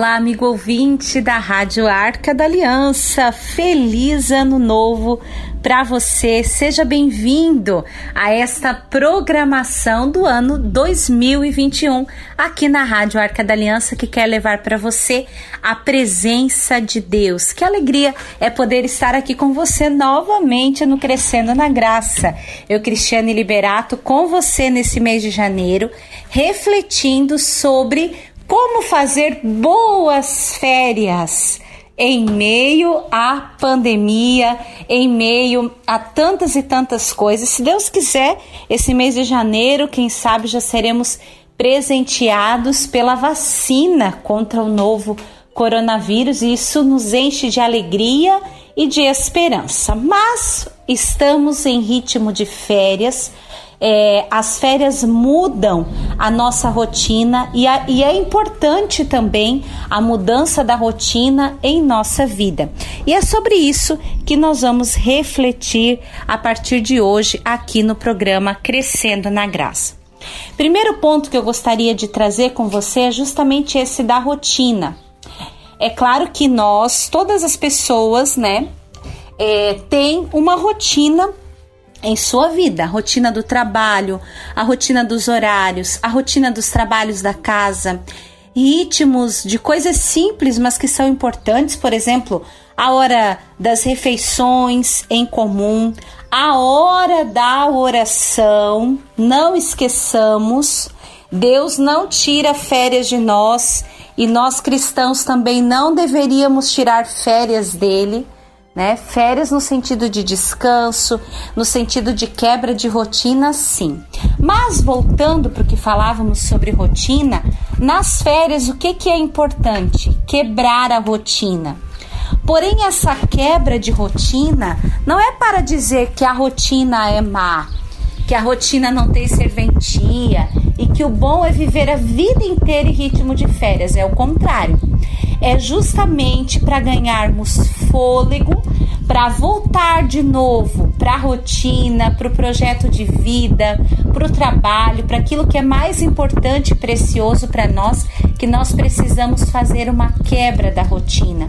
Olá, amigo ouvinte da Rádio Arca da Aliança. Feliz Ano Novo para você. Seja bem-vindo a esta programação do ano 2021 aqui na Rádio Arca da Aliança que quer levar para você a presença de Deus. Que alegria é poder estar aqui com você novamente no Crescendo na Graça. Eu, Cristiane Liberato, com você nesse mês de janeiro, refletindo sobre como fazer boas férias em meio à pandemia, em meio a tantas e tantas coisas. Se Deus quiser, esse mês de janeiro, quem sabe já seremos presenteados pela vacina contra o novo coronavírus e isso nos enche de alegria e de esperança. Mas estamos em ritmo de férias é, as férias mudam a nossa rotina e, a, e é importante também a mudança da rotina em nossa vida. E é sobre isso que nós vamos refletir a partir de hoje aqui no programa Crescendo na Graça. Primeiro ponto que eu gostaria de trazer com você é justamente esse da rotina. É claro que nós, todas as pessoas, né, é, tem uma rotina em sua vida, a rotina do trabalho, a rotina dos horários, a rotina dos trabalhos da casa, ritmos de coisas simples, mas que são importantes, por exemplo, a hora das refeições em comum, a hora da oração, não esqueçamos, Deus não tira férias de nós e nós cristãos também não deveríamos tirar férias dele né? Férias no sentido de descanso, no sentido de quebra de rotina, sim. Mas voltando para o que falávamos sobre rotina, nas férias o que, que é importante? Quebrar a rotina. Porém, essa quebra de rotina não é para dizer que a rotina é má, que a rotina não tem serventia e que o bom é viver a vida inteira em ritmo de férias. É o contrário é justamente para ganharmos fôlego, para voltar de novo para a rotina, para o projeto de vida, para o trabalho, para aquilo que é mais importante e precioso para nós, que nós precisamos fazer uma quebra da rotina.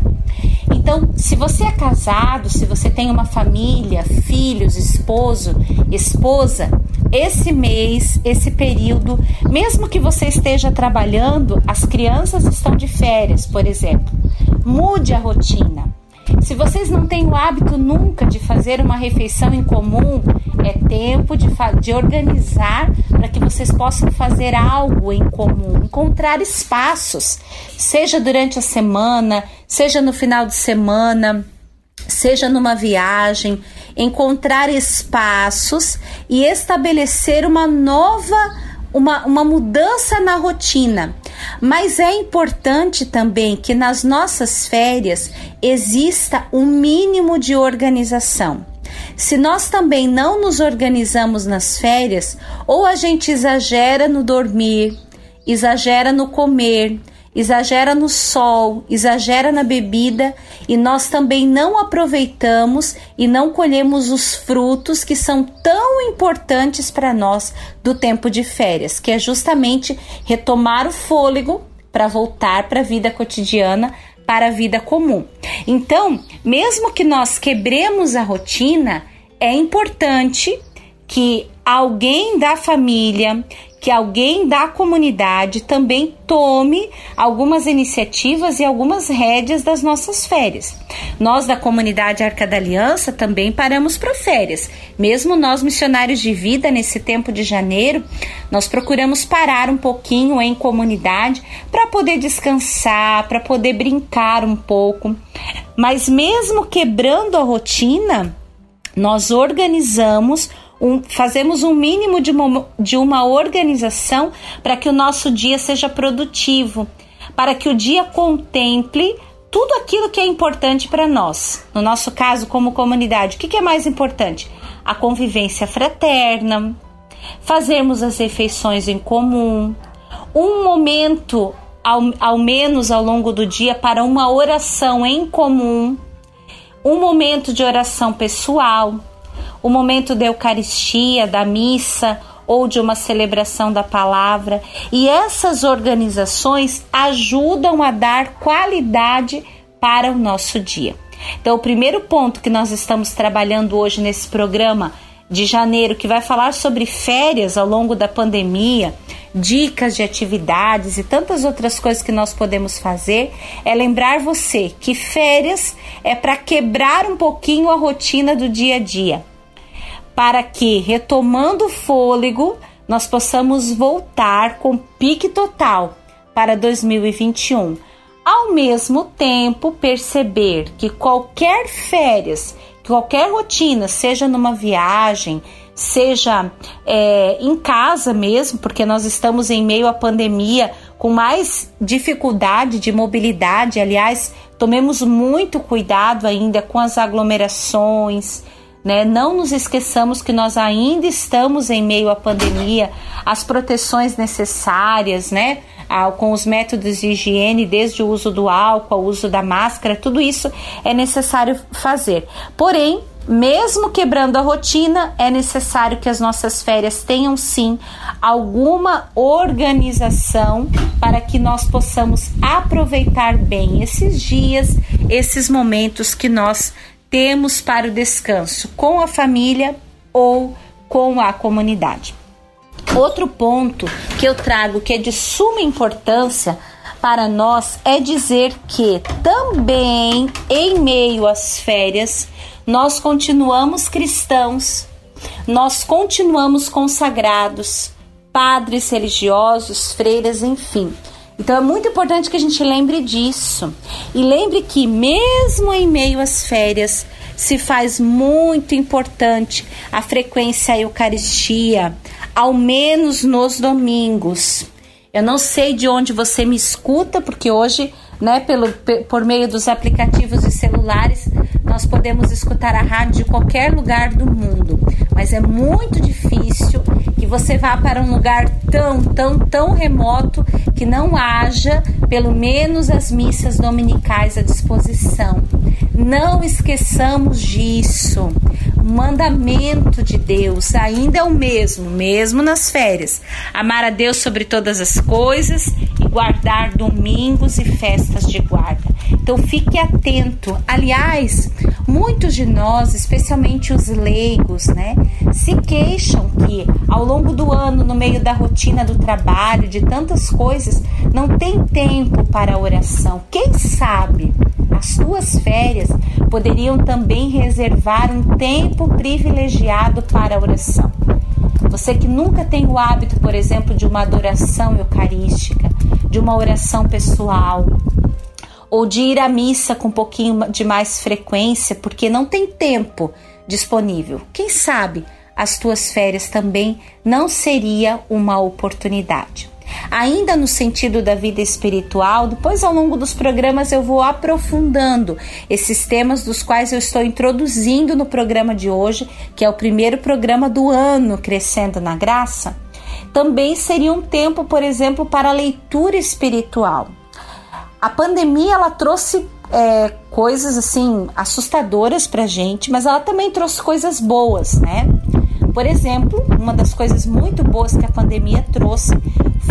Então, se você é casado, se você tem uma família, filhos, esposo, esposa, esse mês, esse período, mesmo que você esteja trabalhando, as crianças estão de férias, por exemplo. Mude a rotina. Se vocês não têm o hábito nunca de fazer uma refeição em comum, é tempo de, de organizar para que vocês possam fazer algo em comum, encontrar espaços, seja durante a semana, seja no final de semana, seja numa viagem, encontrar espaços e estabelecer uma nova uma, uma mudança na rotina. Mas é importante também que nas nossas férias exista um mínimo de organização. Se nós também não nos organizamos nas férias, ou a gente exagera no dormir, exagera no comer, exagera no sol, exagera na bebida e nós também não aproveitamos e não colhemos os frutos que são tão importantes para nós do tempo de férias, que é justamente retomar o fôlego para voltar para a vida cotidiana, para a vida comum. Então, mesmo que nós quebremos a rotina, é importante que alguém da família, que alguém da comunidade também tome algumas iniciativas e algumas rédeas das nossas férias. Nós da comunidade Arca da Aliança também paramos para férias. Mesmo nós missionários de vida nesse tempo de janeiro, nós procuramos parar um pouquinho em comunidade para poder descansar, para poder brincar um pouco. Mas mesmo quebrando a rotina, nós organizamos um, fazemos um mínimo de uma, de uma organização para que o nosso dia seja produtivo, para que o dia contemple tudo aquilo que é importante para nós. No nosso caso, como comunidade, o que, que é mais importante? A convivência fraterna, fazermos as refeições em comum, um momento, ao, ao menos ao longo do dia, para uma oração em comum, um momento de oração pessoal o momento da Eucaristia, da missa, ou de uma celebração da palavra. E essas organizações ajudam a dar qualidade para o nosso dia. Então, o primeiro ponto que nós estamos trabalhando hoje nesse programa de janeiro, que vai falar sobre férias ao longo da pandemia, dicas de atividades e tantas outras coisas que nós podemos fazer, é lembrar você que férias é para quebrar um pouquinho a rotina do dia a dia, para que, retomando o fôlego, nós possamos voltar com pique total para 2021 ao mesmo tempo perceber que qualquer férias, qualquer rotina, seja numa viagem, seja é, em casa mesmo, porque nós estamos em meio à pandemia com mais dificuldade de mobilidade. Aliás, tomemos muito cuidado ainda com as aglomerações. Né? Não nos esqueçamos que nós ainda estamos em meio à pandemia, as proteções necessárias, né? com os métodos de higiene, desde o uso do álcool, o uso da máscara, tudo isso é necessário fazer. Porém, mesmo quebrando a rotina, é necessário que as nossas férias tenham sim alguma organização para que nós possamos aproveitar bem esses dias, esses momentos que nós temos para o descanso com a família ou com a comunidade. Outro ponto que eu trago que é de suma importância para nós é dizer que também em meio às férias nós continuamos cristãos, nós continuamos consagrados, padres religiosos, freiras, enfim. Então é muito importante que a gente lembre disso. E lembre que, mesmo em meio às férias, se faz muito importante a frequência à Eucaristia, ao menos nos domingos. Eu não sei de onde você me escuta, porque hoje, né, pelo, por meio dos aplicativos de celulares, nós podemos escutar a rádio de qualquer lugar do mundo. Mas é muito difícil que você vá para um lugar tão, tão, tão remoto que não haja pelo menos as missas dominicais à disposição. Não esqueçamos disso. O mandamento de Deus ainda é o mesmo, mesmo nas férias. Amar a Deus sobre todas as coisas e guardar domingos e festas de guarda. Então fique atento. Aliás, muitos de nós, especialmente os leigos, né, se queixam que ao longo do ano, no meio da rotina do trabalho, de tantas coisas, não tem tempo para oração. Quem sabe as suas férias poderiam também reservar um tempo privilegiado para a oração. Você que nunca tem o hábito, por exemplo, de uma adoração eucarística, de uma oração pessoal, ou de ir à missa com um pouquinho de mais frequência, porque não tem tempo disponível. Quem sabe as tuas férias também não seria uma oportunidade. Ainda no sentido da vida espiritual, depois ao longo dos programas eu vou aprofundando esses temas dos quais eu estou introduzindo no programa de hoje, que é o primeiro programa do ano Crescendo na Graça. Também seria um tempo, por exemplo, para leitura espiritual. A pandemia ela trouxe é, coisas assim assustadoras para gente, mas ela também trouxe coisas boas, né? Por exemplo, uma das coisas muito boas que a pandemia trouxe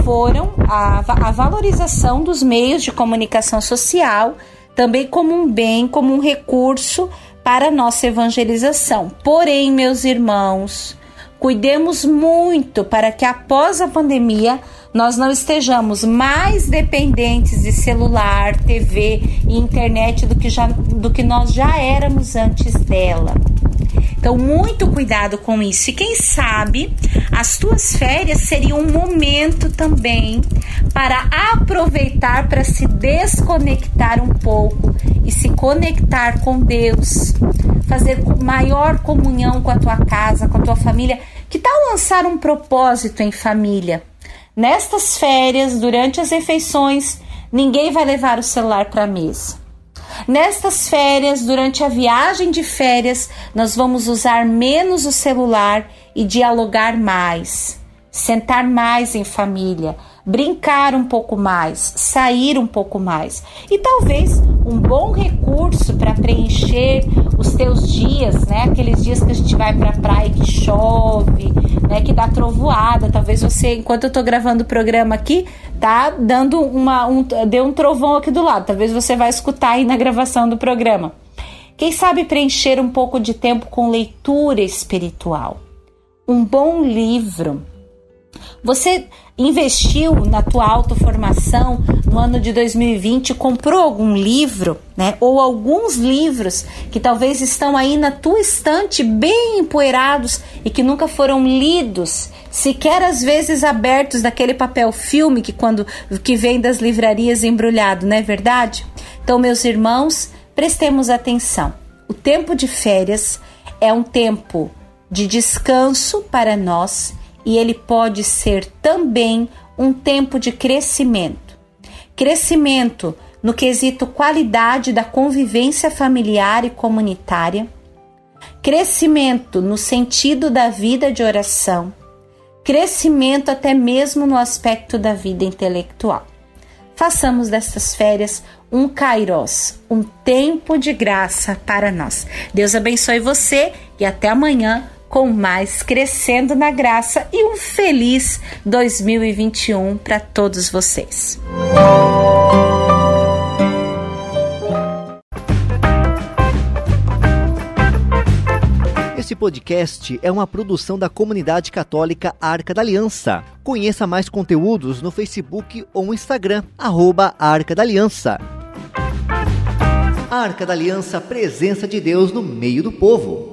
foram a, a valorização dos meios de comunicação social, também como um bem, como um recurso para a nossa evangelização. Porém, meus irmãos, cuidemos muito para que após a pandemia nós não estejamos mais dependentes de celular, TV e internet do que, já, do que nós já éramos antes dela. Então, muito cuidado com isso. E quem sabe as tuas férias seriam um momento também para aproveitar para se desconectar um pouco e se conectar com Deus, fazer maior comunhão com a tua casa, com a tua família. Que tal lançar um propósito em família? Nestas férias, durante as refeições, ninguém vai levar o celular para a mesa. Nestas férias, durante a viagem de férias, nós vamos usar menos o celular e dialogar mais, sentar mais em família, brincar um pouco mais, sair um pouco mais. E talvez um bom recurso para preencher os teus dias, né? Aqueles dias que a gente vai para a praia que chove, né? Que dar trovoada. Talvez você, enquanto eu tô gravando o programa aqui, tá dando uma. Um, deu um trovão aqui do lado. Talvez você vai escutar aí na gravação do programa. Quem sabe preencher um pouco de tempo com leitura espiritual. Um bom livro. Você investiu na tua autoformação no ano de 2020, comprou algum livro, né? Ou alguns livros que talvez estão aí na tua estante bem empoeirados e que nunca foram lidos, sequer às vezes abertos daquele papel filme que quando que vem das livrarias embrulhado, não é verdade? Então, meus irmãos, prestemos atenção. O tempo de férias é um tempo de descanso para nós e ele pode ser também um tempo de crescimento. Crescimento no quesito qualidade da convivência familiar e comunitária, crescimento no sentido da vida de oração, crescimento até mesmo no aspecto da vida intelectual. Façamos destas férias um kairos, um tempo de graça para nós. Deus abençoe você e até amanhã com mais Crescendo na Graça e um feliz 2021 para todos vocês. Este podcast é uma produção da comunidade católica Arca da Aliança. Conheça mais conteúdos no Facebook ou Instagram, arroba Arca da Aliança. Arca da Aliança, presença de Deus no meio do povo.